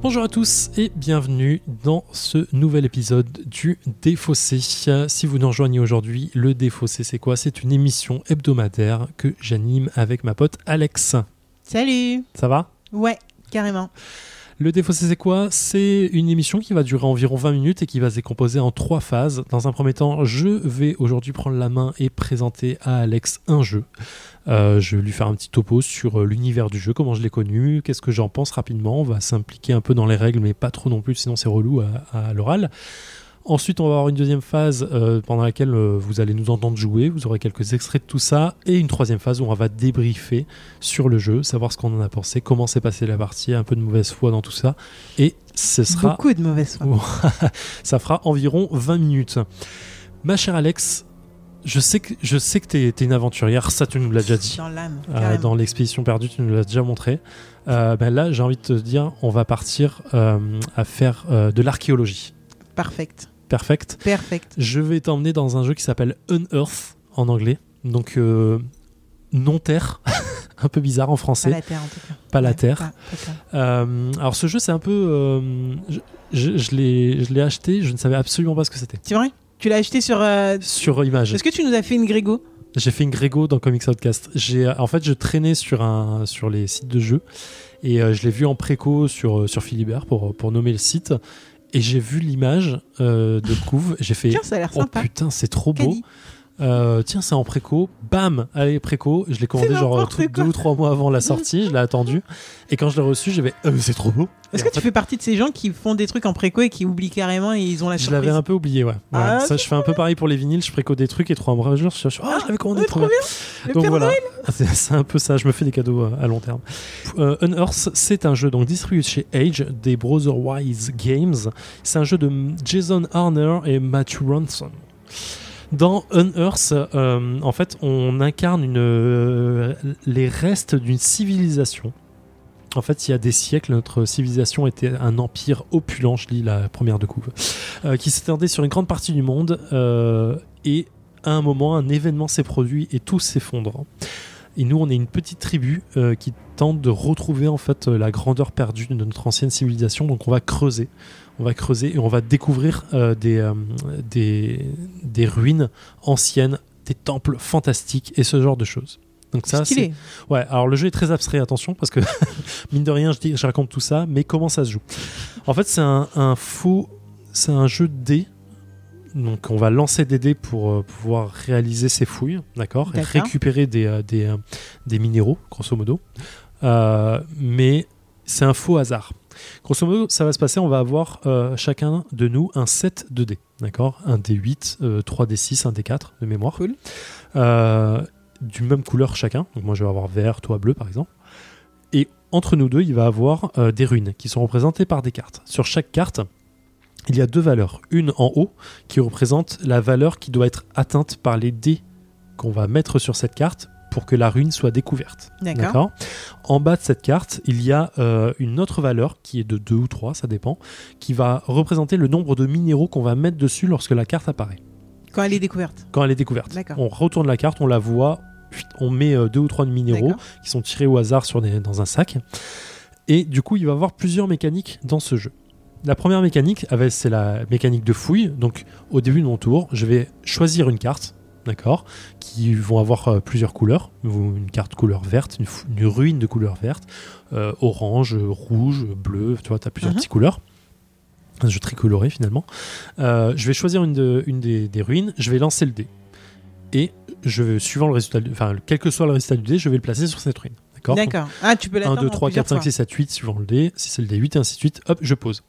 Bonjour à tous et bienvenue dans ce nouvel épisode du Défaussé. Si vous nous rejoignez aujourd'hui, le Défaussé c'est quoi? C'est une émission hebdomadaire que j'anime avec ma pote Alex. Salut Ça va? Ouais, carrément. Le Défaussé c'est quoi? C'est une émission qui va durer environ 20 minutes et qui va se décomposer en trois phases. Dans un premier temps, je vais aujourd'hui prendre la main et présenter à Alex un jeu. Euh, je vais lui faire un petit topo sur euh, l'univers du jeu, comment je l'ai connu, qu'est-ce que j'en pense rapidement. On va s'impliquer un peu dans les règles, mais pas trop non plus, sinon c'est relou à, à l'oral. Ensuite, on va avoir une deuxième phase euh, pendant laquelle euh, vous allez nous entendre jouer. Vous aurez quelques extraits de tout ça. Et une troisième phase où on va débriefer sur le jeu, savoir ce qu'on en a pensé, comment s'est passée la partie, un peu de mauvaise foi dans tout ça. Et ce sera. Beaucoup de mauvaise foi. ça fera environ 20 minutes. Ma chère Alex, je sais que, je sais que tu es, une aventurière, ça tu nous l'as déjà dit. Dans l'âme. Euh, dans l'expédition perdue, tu nous l'as déjà montré. Euh, ben là, j'ai envie de te dire, on va partir euh, à faire de l'archéologie. Perfect. Perfect. Perfect. Je vais t'emmener dans un jeu qui s'appelle Unearth en anglais. Donc, euh, non-terre. un peu bizarre en français. Pas la terre en tout cas. Pas la terre. pas- pas terre. Euh, alors, ce jeu, c'est un peu. euh, je je, l'ai acheté, je ne savais absolument pas ce que c'était. C'est vrai? Tu l'as acheté sur. euh, Sur image. Est-ce que tu nous as fait une Grégo J'ai fait une Grégo dans Comics Outcast. J'ai, en fait, je traînais sur, un, sur les sites de jeux et euh, je l'ai vu en préco sur, sur Philibert pour, pour nommer le site. Et j'ai vu l'image euh, de couve. J'ai fait Tiens, ça a Oh sympa. putain, c'est trop beau. Euh, tiens, c'est en préco. Bam, allez, préco. Je l'ai commandé genre deux ou trois mois avant la sortie. je l'ai attendu. Et quand je l'ai reçu, j'ai fait euh, c'est trop beau. Est-ce que tu fais partie de ces gens qui font des trucs en préco et qui oublient carrément et ils ont la Je surprise l'avais un peu oublié, ouais. Ouais, Ah, ça, je fais un peu pareil pour les vinyles. Je préco des trucs et trois mois je suis oh, je l'avais commandé Ouais, trop bien. Le Donc Père voilà, c'est c'est un peu ça. Je me fais des cadeaux euh, à long terme. Euh, Unearth, c'est un jeu donc distribué chez Age des Brotherwise Games. C'est un jeu de Jason Arner et Matthew Ronson. Dans Unearth, euh, en fait, on incarne euh, les restes d'une civilisation. En fait, il y a des siècles, notre civilisation était un empire opulent, je lis la première de couve, euh, qui s'étendait sur une grande partie du monde. et à un moment, un événement s'est produit et tout s'effondre. Et nous, on est une petite tribu euh, qui tente de retrouver en fait euh, la grandeur perdue de notre ancienne civilisation. Donc, on va creuser, on va creuser et on va découvrir euh, des, euh, des, des ruines anciennes, des temples fantastiques et ce genre de choses. Donc ça, c'est. Ouais, alors le jeu est très abstrait, attention, parce que mine de rien, je, dis, je raconte tout ça, mais comment ça se joue? En fait, c'est un, un faux. C'est un jeu de dés. Donc, on va lancer des dés pour euh, pouvoir réaliser ses fouilles, d'accord Et récupérer des, euh, des, euh, des minéraux, grosso modo. Euh, mais c'est un faux hasard. Grosso modo, ça va se passer, on va avoir euh, chacun de nous un set de dés, d'accord Un D8, euh, 3 D6, un D4 de mémoire. Cool. Du même couleur chacun. Donc moi je vais avoir vert, toi bleu par exemple. Et entre nous deux, il va avoir des runes qui sont représentées par des cartes. Sur chaque carte, il y a deux valeurs. Une en haut qui représente la valeur qui doit être atteinte par les dés qu'on va mettre sur cette carte pour que la rune soit découverte. D'accord. En bas de cette carte, il y a euh, une autre valeur qui est de 2 ou 3, ça dépend, qui va représenter le nombre de minéraux qu'on va mettre dessus lorsque la carte apparaît Quand elle est découverte. quand elle est découverte. D'accord. On retourne la carte, on la voit, on met euh, deux ou trois minéraux qui sont tirés au hasard sur des- dans un sac. Et du coup, il va y avoir plusieurs mécaniques dans ce jeu. La première mécanique, avec- c'est la mécanique de fouille. Donc, au début de mon tour, je vais choisir une carte, d'accord, qui vont avoir euh, plusieurs couleurs. Ou Une carte couleur verte, une, ruine de couleur verte, euh, orange, rouge, bleu. Tu vois, tu as plusieurs Mhm. petites couleurs. Un jeu tricoloré finalement. Euh, je vais choisir une, de- une des, des ruines, je vais lancer le dé. Et je, suivant le résultat, du- enfin, quel que soit le résultat du dé, je vais le placer sur cette ruine. D'accord D'accord. Ah, tu peux 1, l'attendre 2, en 3, 4, 5, plusieurs 6, 7, 8, suivant le dé. Si c'est le dé 8, et ainsi de suite, hop, je pose.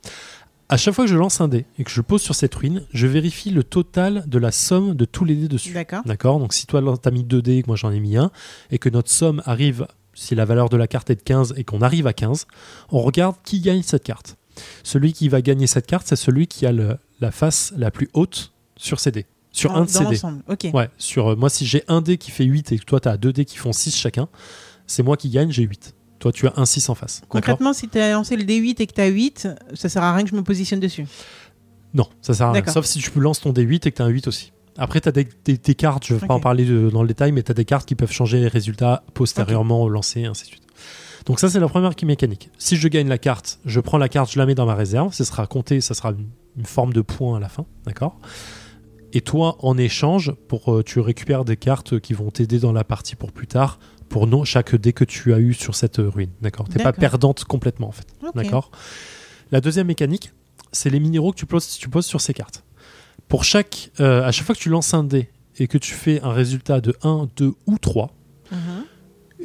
À chaque fois que je lance un dé et que je pose sur cette ruine, je vérifie le total de la somme de tous les dés dessus. D'accord. D'accord Donc si toi t'as mis 2 dés et que moi j'en ai mis un, et que notre somme arrive, si la valeur de la carte est de 15 et qu'on arrive à 15, on regarde qui gagne cette carte. Celui qui va gagner cette carte, c'est celui qui a le- la face la plus haute sur ses dés. Sur En- un de dans ses dés. l'ensemble. Ok. Ouais, sur, euh, moi si j'ai un dé qui fait 8 et que toi tu as deux dés qui font 6 chacun, c'est moi qui gagne, j'ai 8. Toi tu as un 6 en face. Concrètement, si tu as lancé le D8 et que tu as 8, ça sert à rien que je me positionne dessus. Non, ça sert à rien. Sauf si tu lances ton D8 et que tu as un 8 aussi. Après, tu as des, des- des cartes, je ne vais pas en parler de- dans le détail, mais tu as des cartes qui peuvent changer les résultats postérieurement au lancer, ainsi de suite. Donc ça, c'est la première qui mécanique. Si je gagne la carte, je prends la carte, je la mets dans ma réserve, ce sera compté, ça sera une, une forme de point à la fin, d'accord? Et toi, en échange, pour, euh, tu récupères des cartes qui vont t'aider dans la partie pour plus tard, pour non, chaque dé que tu as eu sur cette euh, ruine, d'accord? T'es pas perdante complètement, en fait. D'accord? La deuxième mécanique, c'est les minéraux que tu poses, tu poses sur ces cartes. Pour chaque, euh, à chaque fois que tu lances un dé et que tu fais un résultat de 1, 2 ou 3, Mhm.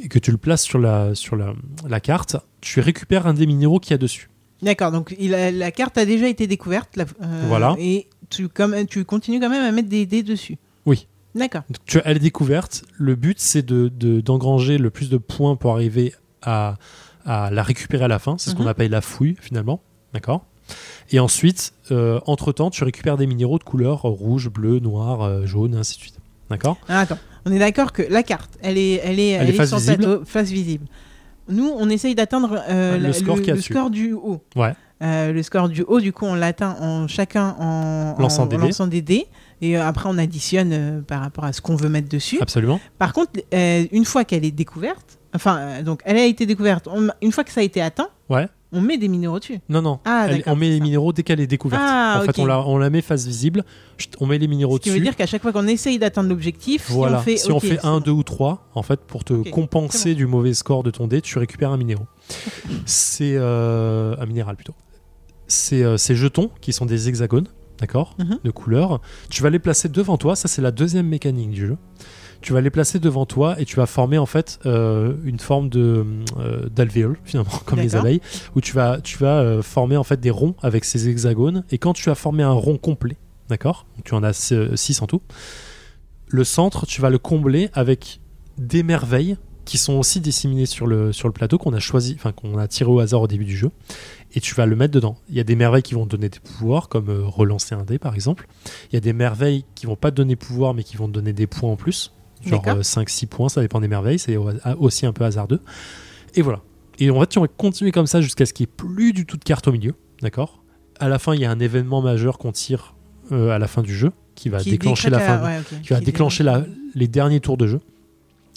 et que tu le places sur la, sur la, la carte, tu récupères un des minéraux qu'il y a dessus. D'accord, donc il a- la carte a déjà été découverte. la- euh, Voilà. Et tu, comme, tu continues quand même à mettre des dés dessus. Oui. D'accord. Tu, elle est découverte. Le but, c'est de, de- d'engranger le plus de points pour arriver à, à la récupérer à la fin. C'est ce qu'on Mhm. appelle la fouille, finalement. D'accord? Et ensuite, euh, entre-temps, tu récupères des minéraux de couleur rouge, bleu, noir, euh, jaune, ainsi de suite. D'accord? Ah, attends, on est d'accord que la carte, elle est, elle est, Elle est face visible. plateau, face visible. Nous, on essaye d'atteindre euh, Le la- score le score du haut. Ouais. Euh, le score du haut, du coup, on l'atteint en chacun en Lançant en des dés. lançant des dés. Et euh, après, on additionne euh, par rapport à ce qu'on veut mettre dessus. Absolument. Par contre, une fois qu'elle est découverte, enfin, donc elle a été découverte, on- une fois que ça a été atteint, Ouais. On met des minéraux dessus. Non, non. Ah, Elle- on met les ça. minéraux dès qu'elle est découverte. Ah, en fait, on la, on la met face visible. On met les minéraux Ce qui dessus. veut dire qu'à chaque fois qu'on essaye d'atteindre l'objectif, Voilà. si on fait, ok, c'est 1, bon. 2 ou 3, en fait, pour te compenser du mauvais score de ton dé, tu récupères un minéraux. C'est euh, un minéral plutôt. C'est euh, ces jetons qui sont des hexagones, d'accord, Mhm. de couleur. Tu vas les placer devant toi. Ça, c'est la deuxième mécanique du jeu. Tu vas les placer devant toi et tu vas former en fait euh, une forme de euh, d'alvéole finalement comme les abeilles où tu vas tu vas euh, former en fait des ronds avec ces hexagones. Et quand tu as formé un rond complet d'accord? Tu en as 6 en tout. Le centre tu vas le combler avec des merveilles qui sont aussi disséminées sur le sur le plateau qu'on a choisi enfin qu'on a tiré au hasard au début du jeu. Et tu vas le mettre dedans. Il y a des merveilles qui vont te donner des pouvoirs comme relancer un dé par exemple. Il y a des merveilles qui vont pas te donner pouvoir mais qui vont te donner des points en plus genre D'accord. 5-6 points, ça dépend des merveilles, c'est au- aussi un peu hasardeux. Et voilà. Et en fait, tu vas continuer comme ça jusqu'à ce qu'il n'y ait plus du tout de cartes au milieu, d'accord? À la fin, il y a un événement majeur qu'on tire euh, à la fin du jeu qui va Qui déclencher la fin, ouais, qui va déclencher la- les derniers tours de jeu.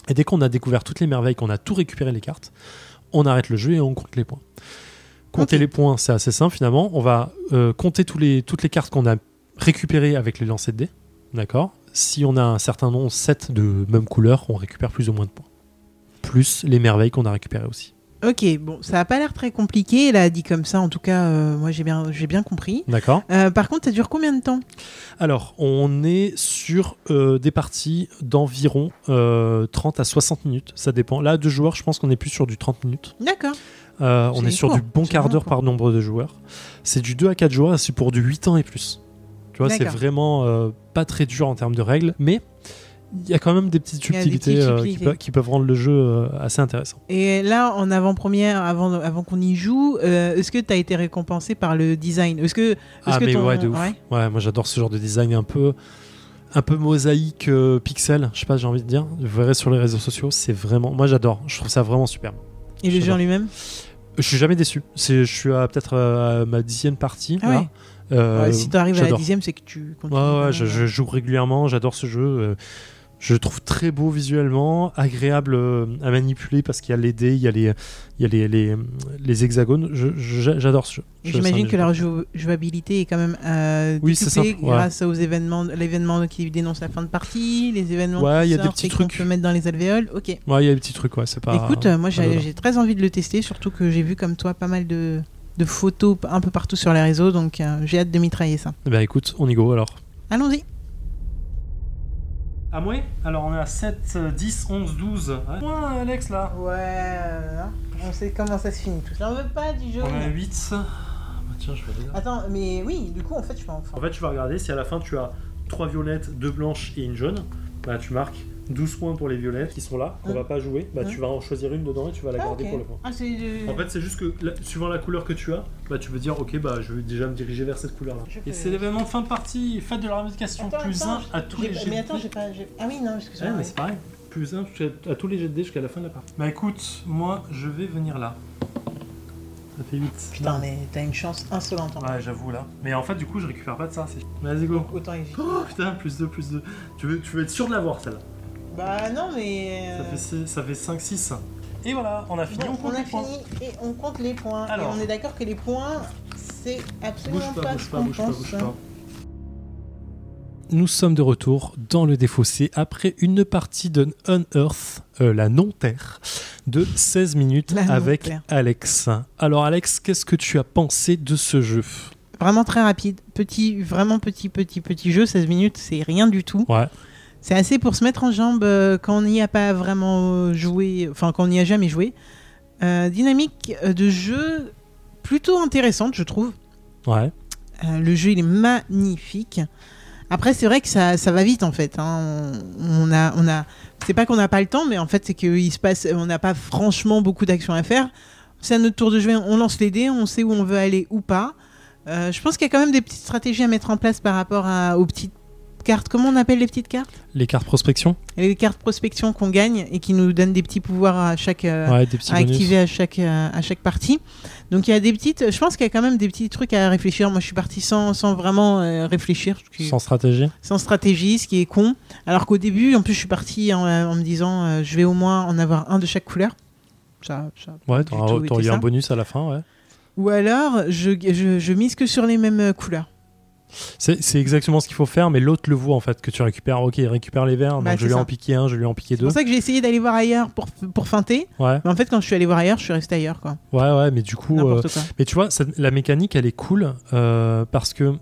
Et dès qu'on a découvert toutes les merveilles, qu'on a tout récupéré les cartes, on arrête le jeu et on compte les points. Compter les points, c'est assez simple finalement. On va euh, compter tous les, toutes les cartes qu'on a récupérées avec les lancers de dés. D'accord? Si on a un certain nombre, 7 de même couleur, on récupère plus ou moins de points. Plus les merveilles qu'on a récupérées aussi. Ok, bon, ça a pas l'air très compliqué, là, dit comme ça. En tout cas, euh, moi, j'ai bien, j'ai bien compris. D'accord Euh, par contre, ça dure combien de temps? Alors, on est sur euh, des parties d'environ euh, 30 à 60 minutes. Ça dépend. Là, deux joueurs, je pense qu'on est plus sur du 30 minutes. D'accord. On est sur court, du bon quart d'heure par nombre de joueurs. C'est du 2 à 4 joueurs c'est pour du 8 ans et plus. Tu vois, c'est vraiment euh, pas très dur en termes de règles, mais il y a quand même des petites des subtilités, euh, qui, subtilités. pe- qui peuvent rendre le jeu euh, assez intéressant. Et là, en avant-première, avant, avant qu'on y joue, euh, est-ce que tu as été récompensé par le design? Est-ce que, Ah, que mais ton- ouais, de ouf. ouais Ouais, moi j'adore ce genre de design un peu, un peu mosaïque pixel. Je sais pas, j'ai envie de dire. Vous verrez sur les réseaux sociaux, c'est vraiment. Moi j'adore. Je trouve ça vraiment superbe. Et le jeu en lui-même? Je suis jamais déçu. Je suis à peut-être à ma dixième partie. Ah là. ouais. Euh, Ouais, Si tu arrives à la dixième, c'est que tu continues. Ouais, ouais, je, je joue régulièrement, j'adore ce jeu. euh, je le trouve très beau visuellement, agréable euh, à manipuler parce qu'il y a les dés, il y a les, il y a les, les, les hexagones. Je- je- J'adore ce jeu. J'imagine que la jouabilité est quand même euh, Oui, simple, ouais. grâce aux événements, l'événement qui dénonce la fin de partie, les événements Ouais, qui y a des petits et qu'on trucs. peut mettre dans les alvéoles. Ok. Ouais, il y a des petits trucs, ouais, c'est pas. Écoute, euh, moi j'ai très envie de le tester, surtout que j'ai vu comme toi pas mal de, de photos un peu partout sur les réseaux, donc euh, j'ai hâte de mitrailler ça. Eh ben écoute, on y go alors. Allons-y. Ah ouais Alors on est à 7, 10, 11, 12. Ouais, Alex là. Ouais, on sait comment ça se finit tout. J'en veux pas du jaune. On est à 8. Bah, tiens, je vais. Attends, mais oui, du coup en fait je peux en En fait, tu vas regarder si à la fin tu as 3 violettes, 2 blanches et une jaune. Bah, tu marques 12 points pour les violettes qui sont là, qu'on Mm. va pas jouer. Bah, tu vas en choisir une dedans et tu vas la Ah, garder pour le point. Ah, c'est En fait, c'est juste que suivant la couleur que tu as, bah, tu peux dire ok, bah, je vais déjà me diriger vers cette couleur-là. Je Et c'est l'événement fin de partie. Faites de la revendication Attends, plus attends, 1 à tous j'ai- les jets Mais de attends, dés. j'ai pas. j'ai- Ah oui, non, excuse-moi. Ouais, mais c'est pareil. Plus 1 à tous les jets de dés jusqu'à la fin de la partie. Bah écoute, moi je vais venir là. Ça fait 8. Putain, mais t'as une chance insolente. en Ouais, j'avoue là. Mais en fait, du coup, je récupère pas de ça. c'est- Vas-y, go. Autant éviter. Oh putain, plus 2, plus 2. Tu veux, tu veux être sûr de l'avoir celle-là Bah non, mais. Ça euh, fait, six- ça fait 5, 6. Et voilà, on a fini, bon, on compte on a les points. fini et on compte les points. Alors. Et on est d'accord que les points, c'est absolument Bouge pas, pas, bouge ce pas, qu'on bouge pas, pense. bouge pas. Nous sommes de retour dans le défaussé après une partie de Unearth, euh, la non-terre, de 16 minutes La avec non-terre. Alex. Alors Alex, qu'est-ce que tu as pensé de ce jeu? Vraiment très rapide. Petit, vraiment petit, petit, petit jeu. 16 minutes, c'est rien du tout. Ouais, C'est assez pour se mettre en jambe euh, quand on n'y a pas vraiment euh, joué, enfin quand on n'y a jamais joué. Euh, dynamique de jeu plutôt intéressante, je trouve. ouais. Euh, le jeu, il est magnifique. Après, c'est vrai que ça, ça va vite en fait. hein. On, on a, on a, c'est pas qu'on n'a pas le temps, mais en fait, c'est qu'il se passe, on n'a pas franchement beaucoup d'actions à faire. C'est à notre tour de jouer. On lance les dés, on sait où on veut aller ou pas. Euh, je pense qu'il y a quand même des petites stratégies à mettre en place par rapport à, aux petites cartes. Comment on appelle les petites cartes? Les cartes prospection Les cartes prospection qu'on gagne et qui nous donnent des petits pouvoirs à chaque, euh, Ouais, à activer à chaque, euh, à chaque partie. Donc il y a des petites, je pense qu'il y a quand même des petits trucs à réfléchir. Moi je suis parti sans, sans vraiment euh, réfléchir, Sans stratégie sans stratégie, ce qui est con. Alors qu'au début, en plus je suis parti en, en me disant je vais au moins en avoir un de chaque couleur. Ça, ça Ouais, eu un bonus à la fin, ouais. Ou alors je, je, je mise que sur les mêmes couleurs. C'est c'est exactement ce qu'il faut faire, mais l'autre le voit en fait, que tu récupères. Ok, il récupère les Bah, donc je c'est lui ai en piqué un, je lui ai en piqué C'est deux. pour ça que j'ai essayé d'aller voir ailleurs pour, pour feinter. Ouais, Mais en fait, quand je suis allé voir ailleurs, je suis resté ailleurs. Quoi. ouais, ouais, mais du coup. euh. Mais tu vois, ça- la mécanique, elle est cool euh, parce que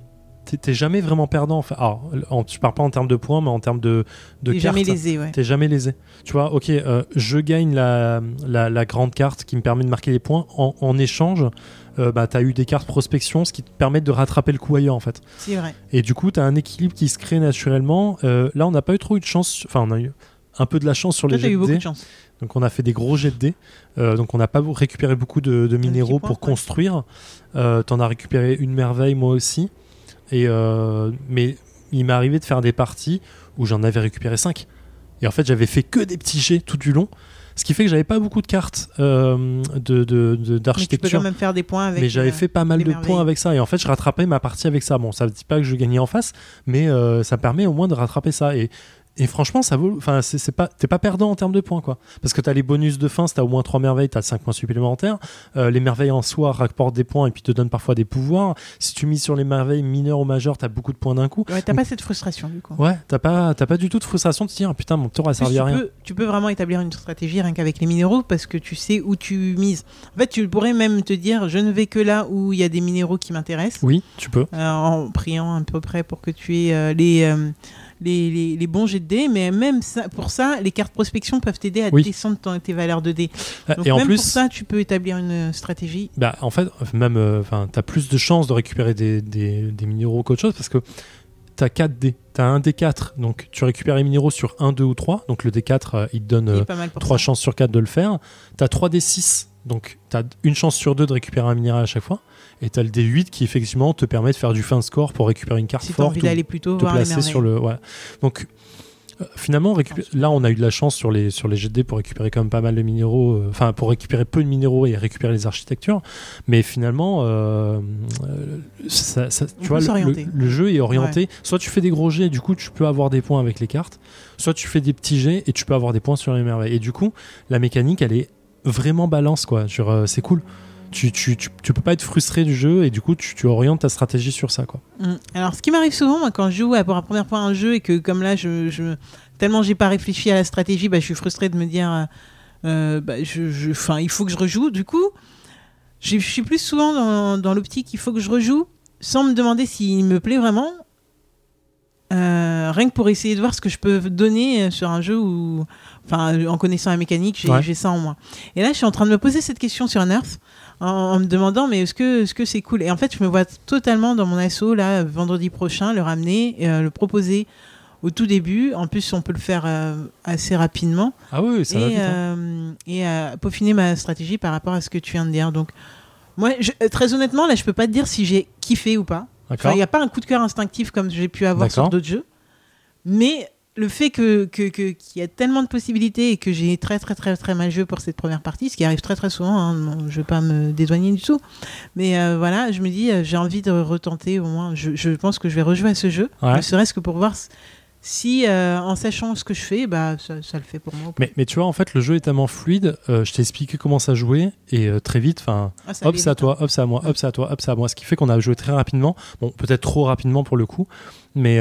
t'es- t'es jamais vraiment perdant. Enfin, alors, en- je parle pas en termes de points, mais en termes de, de cartes. jamais lésé, ouais. T'es jamais lésé. Tu vois, ok, euh, je gagne la, la, la grande carte qui me permet de marquer les points. En, en échange, euh, bah, t'as eu des cartes prospection, ce qui te permet de rattraper le coup ailleurs, en fait. C'est vrai. Et du coup, t'as un équilibre qui se crée naturellement. Euh, là, on n'a pas eu trop eu de chance. Enfin, on a eu un peu de la chance sur Toi, les jets eu de beaucoup dés. de chance. Donc on a fait des gros jets de dés. Euh, donc on n'a pas récupéré beaucoup de, de minéraux pour ouais. construire. Euh, T'en as récupéré une merveille moi aussi. Et euh, mais il m'est arrivé de faire des parties où j'en avais récupéré 5. Et en fait j'avais fait que des petits jets tout du long. Ce qui fait que j'avais pas beaucoup de cartes euh, de- de- de- d'architecture. même faire des points avec. Mais j'avais fait pas mal de points avec ça. Et en fait, je rattrapais ma partie avec ça. Bon, ça ne dit pas que je gagnais en face, mais euh, ça permet au moins de rattraper ça. Et, et franchement, ça vaut. Enfin, c'est pas, t'es pas perdant en termes de points, quoi. Parce que t'as les bonus de fin, si t'as au moins 3 merveilles, t'as 5 points supplémentaires. Euh, les merveilles en soi rapportent des points et puis te donnent parfois des pouvoirs. Si tu mises sur les merveilles mineures ou majeures, t'as beaucoup de points d'un coup. Ouais, t'as pas cette frustration du coup. Ouais, t'as pas, t'as pas du tout de frustration de te dire, Ah, putain, mon tour a servi à rien. Peux, tu peux vraiment établir une stratégie rien qu'avec les minéraux parce que tu sais où tu mises. En fait, tu pourrais même te dire je ne vais que là où il y a des minéraux qui m'intéressent. Oui, tu peux. Euh, en priant à peu près pour que tu aies euh, les, les, les, les bons jets de dés, mais même ça, pour ça, les cartes prospection peuvent t'aider à Oui. descendre ton- tes valeurs de dés. Donc et en même plus, pour ça, tu peux établir une stratégie. Bah, en fait, même, euh, enfin, t'as plus de chances de récupérer des, des, des minéraux qu'autre chose parce que t'as 4 dés. T'as un D4, donc tu récupères les minéraux sur 1, 2 ou 3. Donc le D4, euh, il te donne euh, pas mal pour 3 ça. chances sur 4 de le faire. T'as 3 D6, donc t'as une chance sur 2 de récupérer un minéral à chaque fois. Et t'as le D8 qui effectivement te permet de faire du fin score pour récupérer une carte Si tu as forte envie d'aller plutôt te voir placer sur le. Ouais. Donc euh, finalement, là, on a eu de la chance sur les, sur les dés pour récupérer quand même pas mal de minéraux. euh, Enfin, pour récupérer peu de minéraux et récupérer les architectures. Mais finalement, euh, ça- ça- On tu vois, le, s'orienter. le- le jeu est orienté. Soit tu fais des gros jets et du coup, tu peux avoir des points avec les cartes. Soit tu fais des petits jets et tu peux avoir des points sur les merveilles. Et du coup, la mécanique, elle est vraiment balance, quoi. Genre, euh, c'est cool. Tu, tu, tu, tu peux pas être frustré du jeu et du coup, tu, tu orientes ta stratégie sur ça, quoi. Mm. Alors, ce qui m'arrive souvent, quand je joue pour la première fois un jeu et que, comme là, je, je, tellement j'ai pas réfléchi à la stratégie, bah, je suis frustré de me dire, euh, euh, bah, je, 'fin, il faut que je rejoue. Du coup, je je suis plus souvent dans, dans l'optique, il faut que je rejoue, sans me demander s'il me plaît vraiment. Euh, rien que pour essayer de voir ce que je peux donner euh, sur un jeu où, enfin, en connaissant la mécanique, j'ai Ouais. ça en moi. Et là, je suis en train de me poser cette question sur Nerf en, en me demandant, mais est-ce que c'est cool? Et en fait, je me vois totalement dans mon assaut là, vendredi prochain, le ramener, et, euh, le proposer au tout début. En plus, on peut le faire euh, assez rapidement Ah oui, ça va et, vite. hein. et peaufiner ma stratégie par rapport à ce que tu viens de dire. Donc, moi, je- très honnêtement, là, je peux pas te dire si j'ai kiffé ou pas. Enfin, il n'y a pas un coup de cœur instinctif comme j'ai pu avoir sur d'autres jeux. Mais le fait que que- que- qu'il y a tellement de possibilités et que j'ai très très très très mal joué pour cette première partie, ce qui arrive très très souvent, hein, je vais pas me dédouaner du tout, mais euh, voilà, je me dis euh, j'ai envie de retenter au moins, je, je pense que je vais rejouer à ce jeu, Ouais. ne serait-ce que pour voir si euh, en sachant ce que je fais, bah ça, ça le fait pour moi. Mais, mais tu vois, en fait, le jeu est tellement fluide. euh, je t'ai expliqué comment ça jouait et euh, très vite, enfin, Ah, hop, c'est à toi, hop, c'est à moi, hop, c'est à toi, hop, c'est à moi. Ce qui fait qu'on a joué très rapidement. Bon, peut-être trop rapidement pour le coup, mais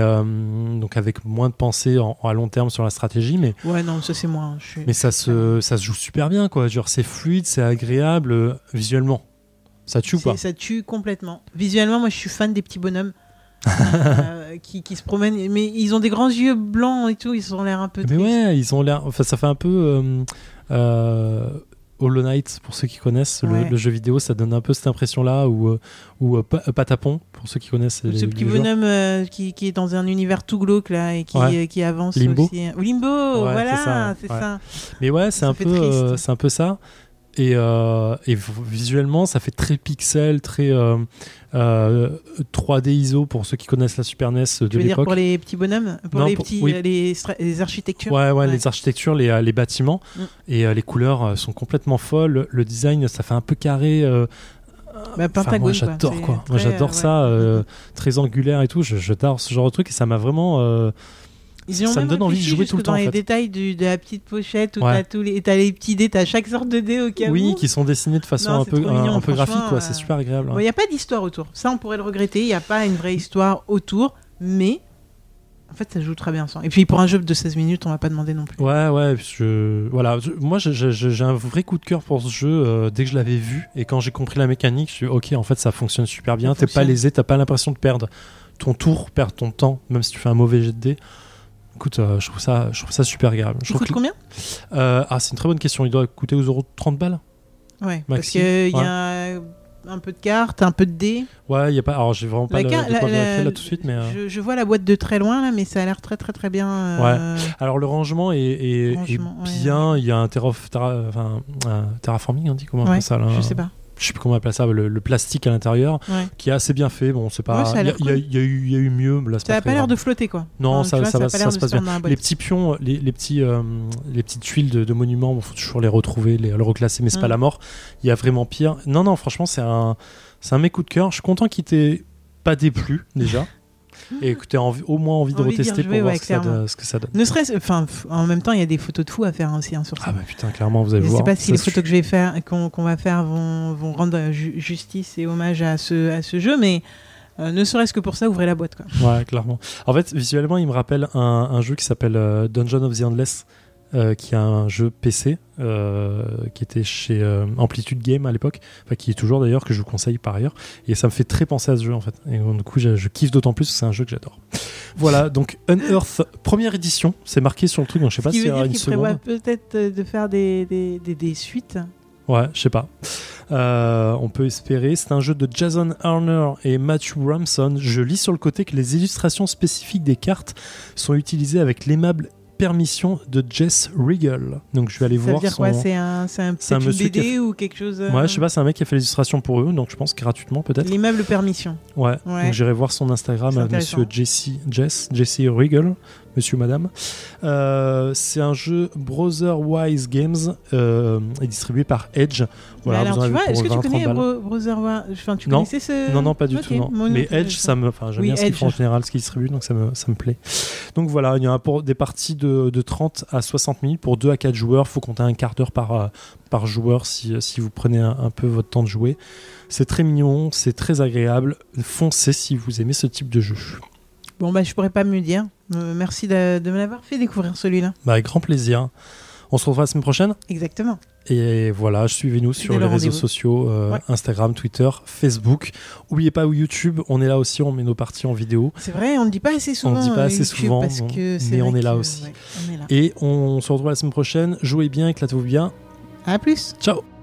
donc avec moins de pensée en- à long terme sur la stratégie, mais hein. Ouais, non, ça c'est moi. hein, suis- mais ça se ça se joue super bien, quoi. Genre, c'est fluide, c'est agréable visuellement. Ça tue ou pas? Ça tue complètement. Visuellement, moi, je suis fan des petits bonhommes euh, qui, qui se promènent. Mais ils ont des grands yeux blancs et tout. Ils ont l'air un peu. Mais tristes. ouais, ils ont l'air. Enfin, ça fait un peu. euh, euh, Hollow Knight, pour ceux qui connaissent le, Ouais. le jeu vidéo, ça donne un peu cette impression-là, ou, ou Pa- Patapon, pour ceux qui connaissent. les- Ce petit les jeux. bonhomme euh, qui, qui est dans un univers tout glauque là et qui, Ouais. qui avance Limbo. aussi. Ou Limbo, Ouais, voilà, c'est ça, ça. Mais ouais, c'est un, peu, c'est un peu ça. Et, euh, et visuellement, ça fait très pixel, très euh, euh, 3D ISO pour ceux qui connaissent la Super NES de Tu veux dire l'époque. pour les petits bonhommes Pour Non, les pour- petits. oui. euh, les, architectures Ouais, ouais, Ouais. les architectures, les, euh, les bâtiments Mm. et euh, les couleurs euh, sont complètement folles. Le design, ça fait un peu carré. euh, Bah, Enfin, moi j'adore quoi. Moi j'adore euh, ça, ouais. euh, très angulaire et tout. Je- J'adore ce genre de truc et ça m'a vraiment. euh, Ils ont Ça me donne envie de jouer tout le temps, Dans en les fait. détails du- de la petite pochette où Ouais. t'as tous les, t'as les petits dés, t'as chaque sorte de dés au cas oui, où. qui sont dessinés de façon Non, un peu, un, peu graphique quoi. euh, C'est super agréable. Il n'y a pas d'histoire autour. Ça, on pourrait le regretter. Il n'y a pas une vraie histoire autour. Mais en fait, ça joue très bien sans. Et puis, pour un jeu de 16 minutes, on va pas demander non plus. Ouais, ouais, je... voilà. je- Moi, j'ai- un vrai coup de cœur pour ce jeu euh, dès que je l'avais vu et quand j'ai compris la mécanique, je suis ok, en fait, ça fonctionne super bien. T'es pas lésé, t'as pas l'impression de perdre ton tour, perdre ton temps, même si tu fais un mauvais jet de dés. Écoute, euh, je trouve ça, je trouve ça super agréable. Je Il coûte que- combien Euh, ah, c'est une très bonne question. Il doit coûter aux euros 30 balles. Ouais. Parce qu'il y a un peu de cartes, un peu de dés. Ouais, il y a pas. Alors, j'ai vraiment pas le, la- la- là tout de suite, mais. euh, je, je vois la boîte de très loin, là, mais ça a l'air très, très, très bien. euh, Alors le rangement est, est- est Rangement, ouais, bien. Il y a un, terraf- terra- enfin, un terraforming, on dit comment on Ouais, appelle ça là Je sais pas. Je sais plus comment on appelle ça. Le, le plastique à l'intérieur, Ouais. qui est assez bien fait. Bon, c'est pas. Il y, y cool. y y a eu mieux. Là, Ça pas a très pas l'air de flotter, quoi. Non, Enfin, ça- vois, ça va- ça se passe la boîte. Les petits pions, les, les petits, euh, les petites tuiles de, de monuments, il faut toujours les retrouver, les, le reclasser, mais c'est pas Mm. la mort. Il y a vraiment pire. Non, non, franchement, c'est un, c'est un mes coups de cœur. Je suis content qu'il t'ait pas déplu déjà, et que tu au moins envie de Envie retester rejouer, pour voir ouais, ce que, ça, donne-. Ne serait-ce. Enfin, en même temps, il y a des photos de fous à faire aussi hein, sur ça. Ah bah putain, clairement, vous allez Je voir. sais pas si les photos que je vais faire, qu'on va faire vont, vont rendre euh, ju- justice et hommage à ce, à ce jeu, mais euh, ne serait-ce que pour ça, ouvrez la boîte. Quoi. Ouais, clairement. En fait, visuellement, il me rappelle un, un jeu qui s'appelle euh, Dungeon of the Endless, qui est un jeu PC, euh, qui était chez euh, Amplitude Game à l'époque, enfin qui est toujours d'ailleurs, que je vous conseille par ailleurs. Et ça me fait très penser à ce jeu en fait. Et donc, du coup, je, je kiffe d'autant plus que c'est un jeu que j'adore. Voilà, donc Unearth, première édition, c'est marqué sur le truc, donc je sais pas qui s'il y aura une seconde. peut-être euh, de faire des, des, des, des suites. Ouais, je sais pas. Euh, on peut espérer. C'est un jeu de Jason Arner et Matthew Ramson. Je lis sur le côté que les illustrations spécifiques des cartes sont utilisées avec l'aimable permission de Jess Regal. Donc je vais aller Ça veut voir dire son. quoi? C'est un, c'est un, un monsieur BD ou quelque chose euh, Ouais, je sais pas, c'est un mec qui a fait l'illustration pour eux, donc je pense gratuitement peut-être. L'immeuble permission. Ouais. Ouais. Donc j'irai voir son Instagram à. Monsieur Jesse, Jess, Jesse Regal, Monsieur, Madame. Euh, c'est un jeu Brotherwise Games euh, et distribué par Edge. Voilà, alors, tu vois, est-ce que tu 20, connais 30 balles. Bro- Brother War Enfin, tu Non. connaissais ce. Non, non, pas du tout. Non. Mais Edge, ça me, enfin, j'aime Oui, bien ce qu'ils font en général, ce qu'ils distribuent, donc ça me, ça me plaît. Donc voilà, il y a pour des parties de, de 30 à 60 minutes pour 2 à 4 joueurs. Il faut compter un quart d'heure par, euh, par joueur si, si vous prenez un, un peu votre temps de jouer. C'est très mignon, c'est très agréable. Foncez si vous aimez ce type de jeu. Bon, bah, je pourrais pas mieux dire. Euh, merci de, de me l'avoir fait découvrir celui-là. Bah, avec grand plaisir. On se retrouvera la semaine prochaine. Exactement. Et voilà, suivez-nous sur les le réseaux sociaux, euh, Ouais. Instagram, Twitter, Facebook. Oubliez pas YouTube, on est là aussi, on met nos parties en vidéo. C'est vrai, on ne dit pas assez souvent. On ne dit pas assez YouTube, souvent, parce que mais on est là que, aussi. ouais, on est là. Et on se retrouve la semaine prochaine. Jouez bien, éclatez-vous bien. À plus. Ciao